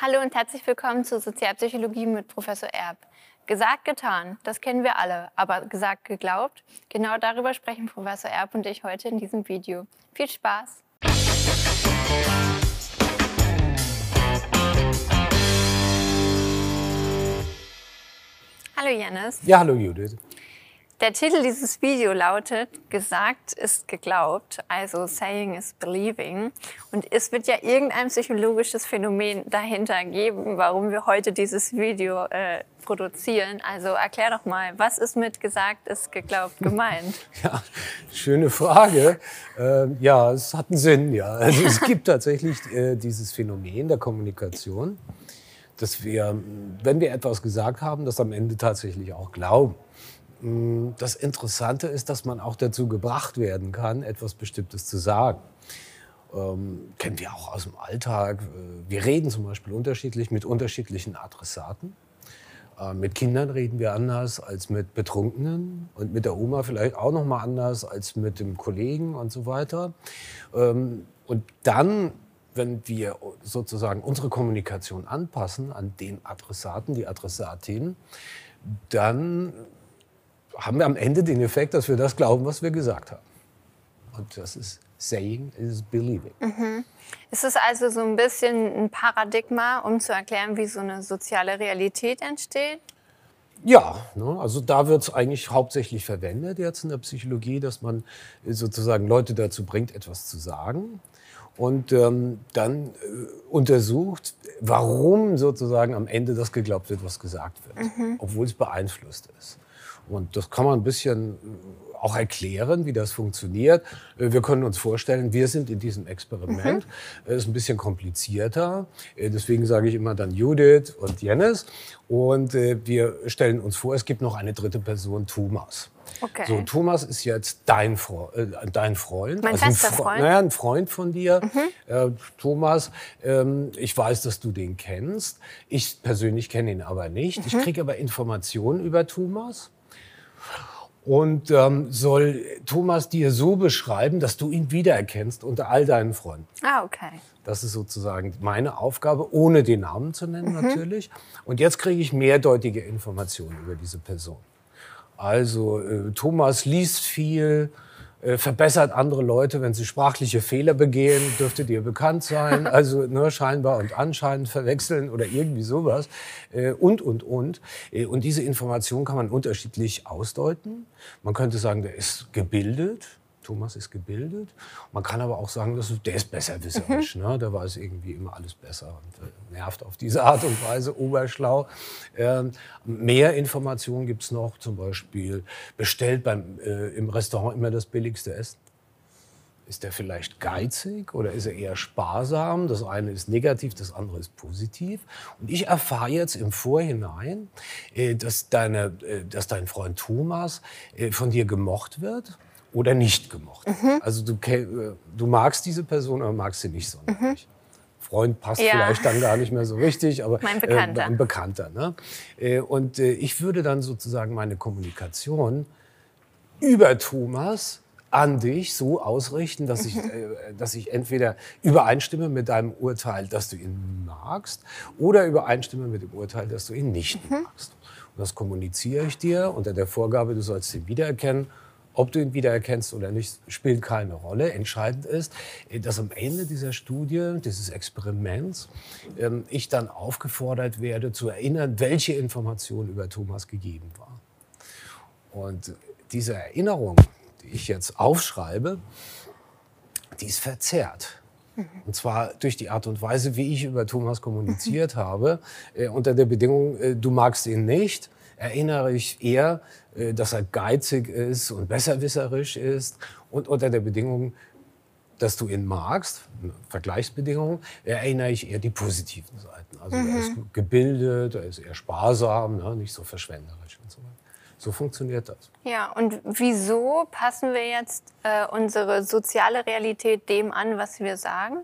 Hallo und herzlich willkommen zur Sozialpsychologie mit Professor Erb. Gesagt, getan, das kennen wir alle, aber gesagt, geglaubt, genau darüber sprechen Professor Erb und ich heute in diesem Video. Viel Spaß! Hallo Janis. Ja, hallo Judith. Der Titel dieses Videos lautet Gesagt ist geglaubt, also Saying is Believing. Und es wird ja irgendein psychologisches Phänomen dahinter geben, warum wir heute dieses Video äh, produzieren. Also erklär doch mal, was ist mit Gesagt ist geglaubt gemeint? Ja, schöne Frage. Äh, ja, es hat einen Sinn, ja. Also es gibt tatsächlich äh, dieses Phänomen der Kommunikation, dass wir, wenn wir etwas gesagt haben, das am Ende tatsächlich auch glauben. Mm, das Interessante ist, dass man auch dazu gebracht werden kann, etwas Bestimmtes zu sagen. Ähm, kennen wir auch aus dem Alltag. Äh, wir reden zum Beispiel unterschiedlich mit unterschiedlichen Adressaten. Äh, mit Kindern reden wir anders als mit Betrunkenen und mit der Oma vielleicht auch noch mal anders als mit dem Kollegen und so weiter. Ähm, und dann, wenn wir sozusagen unsere Kommunikation anpassen an den Adressaten, die Adressatin, dann haben wir am Ende den Effekt, dass wir das glauben, was wir gesagt haben. Und das ist saying is believing. Mhm. Ist es also so ein bisschen ein Paradigma, um zu erklären, wie so eine soziale Realität entsteht? Ja, ne, also da wird es eigentlich hauptsächlich verwendet jetzt in der Psychologie, dass man sozusagen Leute dazu bringt, etwas zu sagen und ähm, dann äh, untersucht, warum sozusagen am Ende das geglaubt wird, was gesagt wird, mhm. obwohl es beeinflusst ist. Und das kann man ein bisschen äh, auch erklären, wie das funktioniert. Äh, wir können uns vorstellen, wir sind in diesem Experiment. Mhm. Es ist ein bisschen komplizierter. Äh, deswegen sage ich immer dann Judith und Jennis. Und wir stellen uns vor, es gibt noch eine dritte Person, Thomas. Okay. So, Thomas ist jetzt dein, Fre äh, dein Freund. Mein also fester Fre Freund. Naja, ein Freund von dir. Mhm. Äh, Thomas, ähm, ich weiß, dass du den kennst. Ich persönlich kenne ihn aber nicht. Mhm. Ich kriege aber Informationen über Thomas. Und ähm, soll Thomas dir so beschreiben, dass du ihn wiedererkennst unter all deinen Freunden. Ah, okay. Das ist sozusagen meine Aufgabe, ohne den Namen zu nennen mhm. natürlich. Und jetzt kriege ich mehrdeutige Informationen über diese Person. Also äh, Thomas liest viel, verbessert andere Leute, wenn sie sprachliche Fehler begehen, dürfte dir bekannt sein. Also ne, scheinbar und anscheinend verwechseln oder irgendwie sowas. Äh, und, und, und. Äh, und diese Information kann man unterschiedlich ausdeuten. Man könnte sagen, der ist gebildet. Thomas ist gebildet. Man kann aber auch sagen, dass der ist besserwisserisch. Ne? Der weiß irgendwie immer alles besser und äh, nervt auf diese Art und Weise, oberschlau. Ähm, mehr Informationen gibt es noch, zum Beispiel bestellt beim, äh, im Restaurant immer das billigste Essen. Ist der vielleicht geizig oder ist er eher sparsam? Das eine ist negativ, das andere ist positiv. Und ich erfahre jetzt im Vorhinein, äh, dass, deine, äh, dass dein Freund Thomas von dir gemocht wird oder nicht gemocht. Mhm. Also du, du magst diese Person, aber magst sie nicht sonderlich. Mhm. Freund passt ja. vielleicht dann gar nicht mehr so richtig, aber mein Bekannter. Äh, ein Bekannter. Ne? Äh, und äh, ich würde dann sozusagen meine Kommunikation über Thomas an dich so ausrichten, dass ich, mhm. äh, dass ich entweder übereinstimme mit deinem Urteil, dass du ihn magst, oder übereinstimme mit dem Urteil, dass du ihn nicht mhm. magst. Und das kommuniziere ich dir unter der Vorgabe, du sollst ihn wiedererkennen ob du ihn wiedererkennst oder nicht, spielt keine Rolle. Entscheidend ist, dass am Ende dieser Studie, dieses Experiments, ähm, ich dann aufgefordert werde zu erinnern, welche Information über Thomas gegeben war. Und diese Erinnerung, die ich jetzt aufschreibe, die ist verzerrt. Und zwar durch die Art und Weise, wie ich über Thomas kommuniziert habe, äh, unter der Bedingung, äh, du magst ihn nicht, erinnere ich eher, äh, dass er geizig ist und besserwisserisch ist und unter der Bedingung, dass du ihn magst, Vergleichsbedingungen, erinnere ich eher die positiven Seiten. Also mhm. er ist mhm. gebildet, er ist eher sparsam, ne, nicht so verschwenderisch und so weiter. So funktioniert das. Ja, und wieso passen wir jetzt äh, unsere soziale Realität dem an, was wir sagen?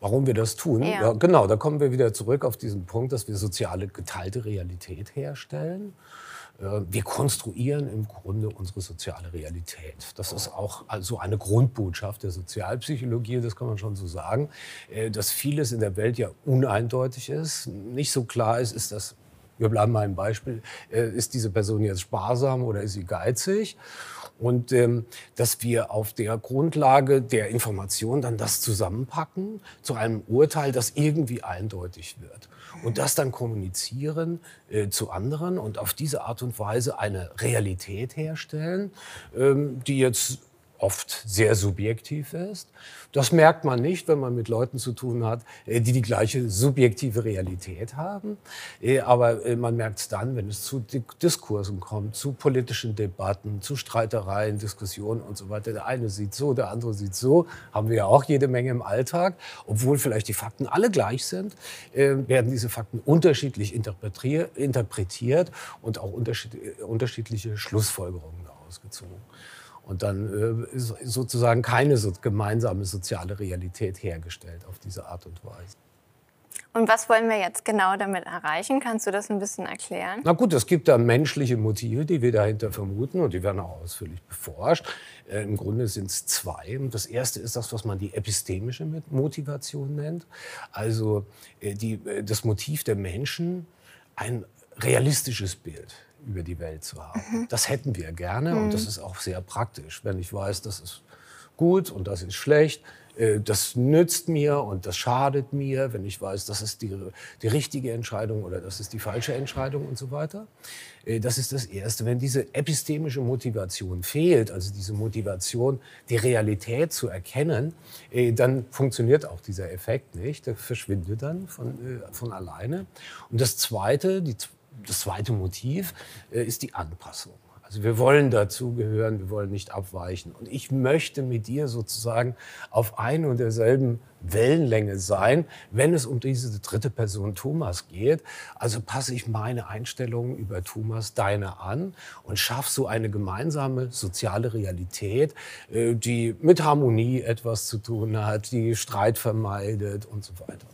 Warum wir das tun? Ja. ja. genau, da kommen wir wieder zurück auf diesen Punkt, dass wir soziale geteilte Realität herstellen. äh, wir konstruieren im Grunde unsere soziale Realität. Das ist auch also eine Grundbotschaft der Sozialpsychologie, das kann man schon so sagen, äh, dass vieles in der Welt ja uneindeutig ist, nicht so klar ist, ist das wir bleiben mal im Beispiel, äh, ist diese Person jetzt sparsam oder ist sie geizig? Und ähm, dass wir auf der Grundlage der Information dann das zusammenpacken zu einem Urteil, das irgendwie eindeutig wird. Und das dann kommunizieren äh, zu anderen und auf diese Art und Weise eine Realität herstellen, ähm, die jetzt oft sehr subjektiv ist. Das merkt man nicht, wenn man mit Leuten zu tun hat, äh, die die gleiche subjektive Realität haben. Äh, aber äh, man merkt es dann, wenn es zu Diskursen kommt, zu politischen Debatten, zu Streitereien, Diskussionen und so weiter. Der eine sieht so, der andere sieht so. Haben wir ja auch jede Menge im Alltag. Obwohl vielleicht die Fakten alle gleich sind, werden diese Fakten unterschiedlich interpretiert und auch unterschiedliche Schlussfolgerungen daraus gezogen. Und dann äh, ist sozusagen keine so gemeinsame soziale Realität hergestellt auf diese Art und Weise. Und was wollen wir jetzt genau damit erreichen? Kannst du das ein bisschen erklären? Na gut, es gibt da menschliche Motive, die wir dahinter vermuten und die werden auch ausführlich beforscht. Äh, Im Grunde sind es zwei. Das erste ist das, was man die epistemische Motivation nennt. Also äh, die, äh, das Motiv der Menschen, ein realistisches Bild über die Welt zu haben. Mhm. Das hätten wir gerne mhm. und das ist auch sehr praktisch, wenn ich weiß, das ist gut und das ist schlecht. Äh, das nützt mir und das schadet mir, wenn ich weiß, das ist die, die richtige Entscheidung oder das ist die falsche Entscheidung und so weiter. Äh, das ist das Erste. Wenn diese epistemische Motivation fehlt, also diese Motivation, die Realität zu erkennen, äh, dann funktioniert auch dieser Effekt nicht. Der verschwindet dann von, von alleine. Und das Zweite, die das zweite Motiv äh, ist die Anpassung. Also wir wollen dazugehören, wir wollen nicht abweichen. Und ich möchte mit dir sozusagen auf ein und derselben Wellenlänge sein, wenn es um diese dritte Person Thomas geht. Also passe ich meine Einstellungen über Thomas deine an und schaffe so eine gemeinsame soziale Realität, äh, die mit Harmonie etwas zu tun hat, die Streit vermeidet und so weiter.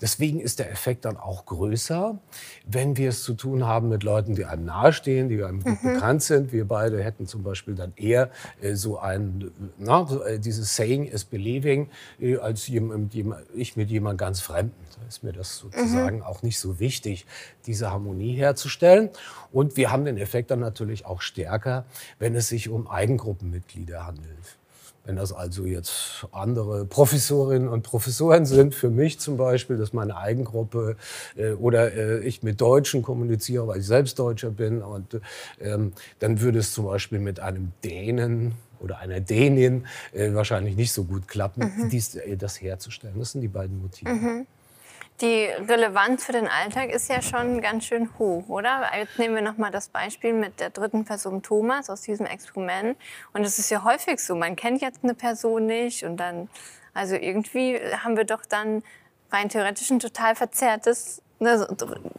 Deswegen ist der Effekt dann auch größer, wenn wir es zu tun haben mit Leuten, die einem nahestehen, die einem gut mhm. bekannt sind. Wir beide hätten zum Beispiel dann eher äh, so ein, na, so, äh, dieses Saying is believing, äh, als jemand, ich mit jemand ganz Fremden. Da ist mir das sozusagen mhm. auch nicht so wichtig, diese Harmonie herzustellen. Und wir haben den Effekt dann natürlich auch stärker, wenn es sich um Eigengruppenmitglieder handelt. Wenn das also jetzt andere Professorinnen und Professoren sind, für mich zum Beispiel, das ist meine Eigengruppe, äh, oder äh, ich mit Deutschen kommuniziere, weil ich selbst Deutscher bin, und ähm, dann würde es zum Beispiel mit einem Dänen oder einer Dänin äh, wahrscheinlich nicht so gut klappen, mhm. dies, das herzustellen. Das sind die beiden Motive. Mhm. Die Relevanz für den Alltag ist ja schon ganz schön hoch, oder? Jetzt nehmen wir noch mal das Beispiel mit der dritten Person Thomas aus diesem Experiment. Und es ist ja häufig so, man kennt jetzt eine Person nicht und dann, also irgendwie haben wir doch dann rein theoretisch ein total verzerrtes eine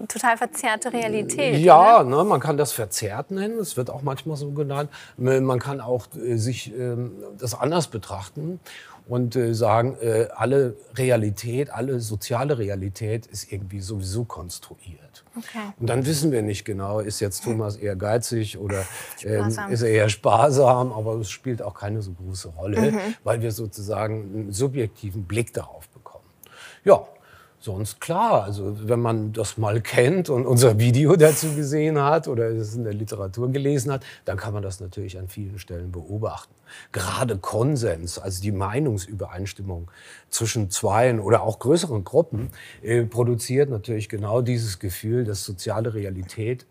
total verzerrte Realität. Ja, ne, man kann das verzerrt nennen. Es wird auch manchmal so genannt. Man kann auch äh, sich ähm, das anders betrachten und äh, sagen, äh, alle Realität, alle soziale Realität ist irgendwie sowieso konstruiert. Okay. Und dann wissen wir nicht genau, ist jetzt Thomas eher geizig oder ähm, ist er eher sparsam, aber es spielt auch keine so große Rolle, mhm. weil wir sozusagen einen subjektiven Blick darauf bekommen. Ja, sonst klar, also wenn man das mal kennt und unser Video dazu gesehen hat oder es in der Literatur gelesen hat, dann kann man das natürlich an vielen Stellen beobachten. Gerade Konsens, also die Meinungsübereinstimmung zwischen zweien oder auch größeren Gruppen, äh, produziert natürlich genau dieses Gefühl, dass soziale Realität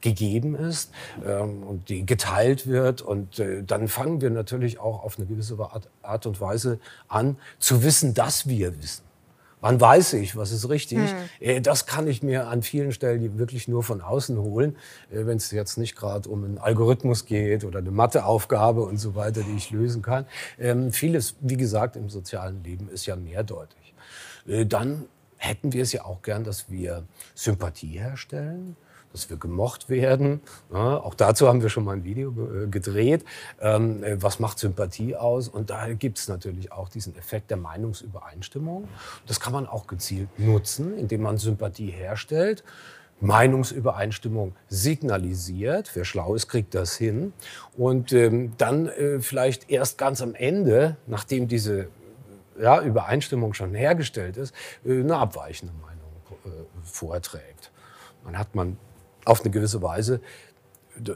gegeben ist ähm, und die geteilt wird. Und äh, dann fangen wir natürlich auch auf eine gewisse Art, Art und Weise an zu wissen, dass wir wissen. Wann weiß ich, was ist richtig? Hm. Das kann ich mir an vielen Stellen wirklich nur von außen holen, äh, wenn es jetzt nicht gerade um einen Algorithmus geht oder eine Matheaufgabe und so weiter, die ich lösen kann. Ähm, vieles, wie gesagt, im sozialen Leben ist ja mehrdeutig. Äh, dann hätten wir es ja auch gern, dass wir Sympathie herstellen dass wir gemocht werden. Ja, auch dazu haben wir schon mal ein Video äh, gedreht. Ähm, äh, was macht Sympathie aus? Und da gibt es natürlich auch diesen Effekt der Meinungsübereinstimmung. Das kann man auch gezielt nutzen, indem man Sympathie herstellt Meinungsübereinstimmung signalisiert. Wer schlau ist, kriegt das hin. Und ähm, dann äh, vielleicht erst ganz am Ende, nachdem diese ja, Übereinstimmung schon hergestellt ist, äh, eine abweichende Meinung äh, vorträgt. Dann hat man auf eine gewisse Weise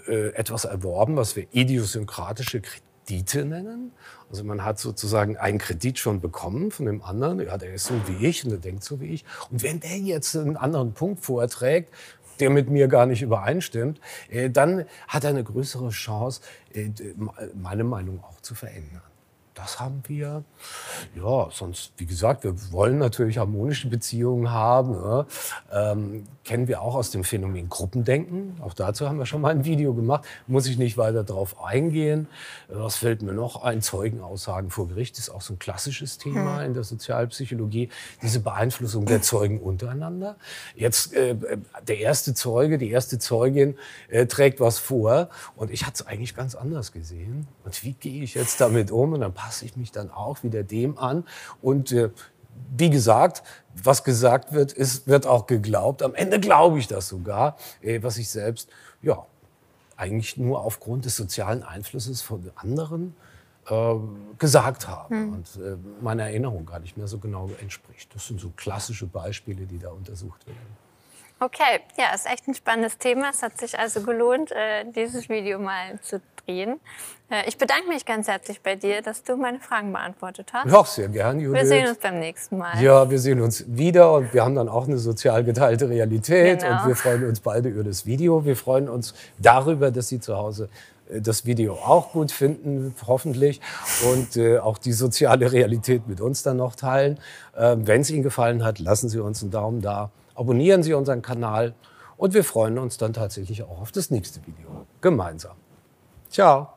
äh, etwas erworben, was wir idiosynkratische Kredite nennen. Also man hat sozusagen einen Kredit schon bekommen von dem anderen. Ja, der ist so wie ich und der denkt so wie ich. Und wenn der jetzt einen anderen Punkt vorträgt, der mit mir gar nicht übereinstimmt, äh, dann hat er eine größere Chance, äh, meine Meinung auch zu verändern das haben wir. Ja, sonst, wie gesagt, wir wollen natürlich harmonische Beziehungen haben. Ne? Ähm, kennen wir auch aus dem Phänomen Gruppendenken. Auch dazu haben wir schon mal ein Video gemacht. Muss ich nicht weiter darauf eingehen. Was fällt mir noch ein? Zeugenaussagen vor Gericht ist auch so ein klassisches Thema hm. in der Sozialpsychologie. Diese Beeinflussung der Zeugen untereinander. Jetzt äh, der erste Zeuge, die erste Zeugin äh, trägt was vor und ich hatte es eigentlich ganz anders gesehen. Und wie gehe ich jetzt damit um? Und dann passe ich mich dann auch wieder dem an. Und äh, wie gesagt, was gesagt wird, ist, wird auch geglaubt. Am Ende glaube ich das sogar, äh, was ich selbst, ja, eigentlich nur aufgrund des sozialen Einflusses von anderen äh, gesagt habe hm. und äh, meiner Erinnerung gar nicht mehr so genau entspricht. Das sind so klassische Beispiele, die da untersucht werden. Okay, ja, ist echt ein spannendes Thema. Es hat sich also gelohnt, äh, dieses Video mal zu drehen. Äh, ich bedanke mich ganz herzlich bei dir, dass du meine Fragen beantwortet hast. Ja, sehr gern, Judith. Wir sehen uns beim nächsten Mal. Ja, wir sehen uns wieder und wir haben dann auch eine sozial geteilte Realität genau. und wir freuen uns beide über das Video. Wir freuen uns darüber, dass Sie zu Hause äh, das Video auch gut finden, hoffentlich, und äh, auch die soziale Realität mit uns dann noch teilen. Äh, Wenn es Ihnen gefallen hat, lassen Sie uns einen Daumen da abonnieren Sie unseren Kanal und wir freuen uns dann tatsächlich auch auf das nächste Video gemeinsam. Ciao.